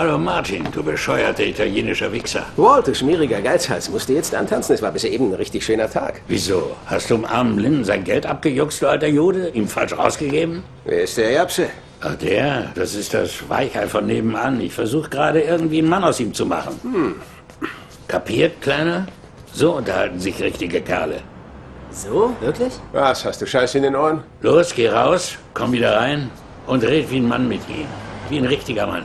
Hallo Martin, du bescheuerter italienischer Wichser. Walt, du schmieriger Geizhals, musst du jetzt antanzen? Es war bis eben ein richtig schöner Tag. Wieso? Hast du dem armen Linden sein Geld abgejuckst, du alter Jude? Ihm falsch rausgegeben? Wer ist der Japse? Ach der, das ist das Weichei von nebenan. Ich versuche gerade irgendwie einen Mann aus ihm zu machen. Hm. Kapiert, Kleiner? So unterhalten sich richtige Kerle. So? Wirklich? Was, hast du Scheiß in den Ohren? Los, geh raus, komm wieder rein und red wie ein Mann mit ihm. Wie ein richtiger Mann.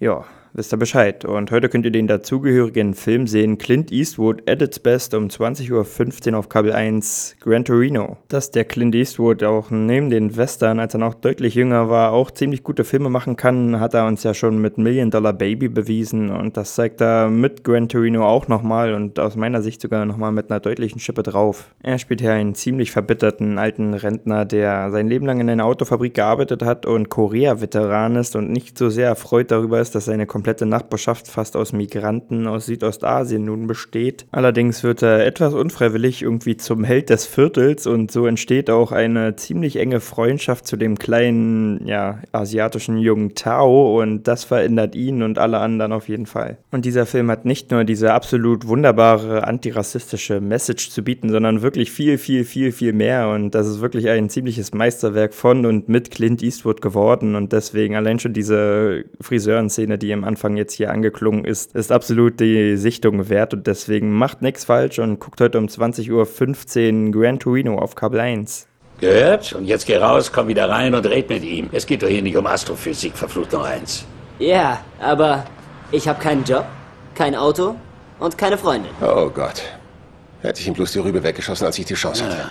Ja, wisst ihr Bescheid. Und heute könnt ihr den dazugehörigen Film sehen, Clint Eastwood at its best um 20.15 Uhr auf Kabel 1, Gran Torino. Dass der Clint Eastwood auch neben den Western, als er noch deutlich jünger war, auch ziemlich gute Filme machen kann, hat er uns ja schon mit Million Dollar Baby bewiesen und das zeigt er mit Gran Torino auch nochmal und aus meiner Sicht sogar nochmal mit einer deutlichen Schippe drauf. Er spielt hier einen ziemlich verbitterten alten Rentner, der sein Leben lang in einer Autofabrik gearbeitet hat und Korea-Veteran ist und nicht so sehr erfreut darüber ist, dass seine komplette Nachbarschaft fast aus Migranten aus Südostasien nun besteht. Allerdings wird er etwas unfreiwillig irgendwie zum Held des Viertels und so entsteht auch eine ziemlich enge Freundschaft zu dem kleinen, ja, asiatischen jungen Tao und das verändert ihn und alle anderen auf jeden Fall. Und dieser Film hat nicht nur diese absolut wunderbare antirassistische Message zu bieten, sondern wirklich viel, viel, viel, viel mehr und das ist wirklich ein ziemliches Meisterwerk von und mit Clint Eastwood geworden und deswegen allein schon diese Friseurenszene, die im Anfang jetzt hier angeklungen ist, ist absolut die Sichtung wert und deswegen macht nichts falsch und guckt heute um 20.15 Uhr Gran Torino auf Kabel 1. Gehört? Und jetzt geh raus, komm wieder rein und red mit ihm. Es geht doch hier nicht um Astrophysik, verflucht noch eins. Ja, aber ich habe keinen Job, kein Auto und keine Freundin. Oh Gott. Hätte ich ihm bloß die Rübe weggeschossen, als ich die Chance hatte. Ja.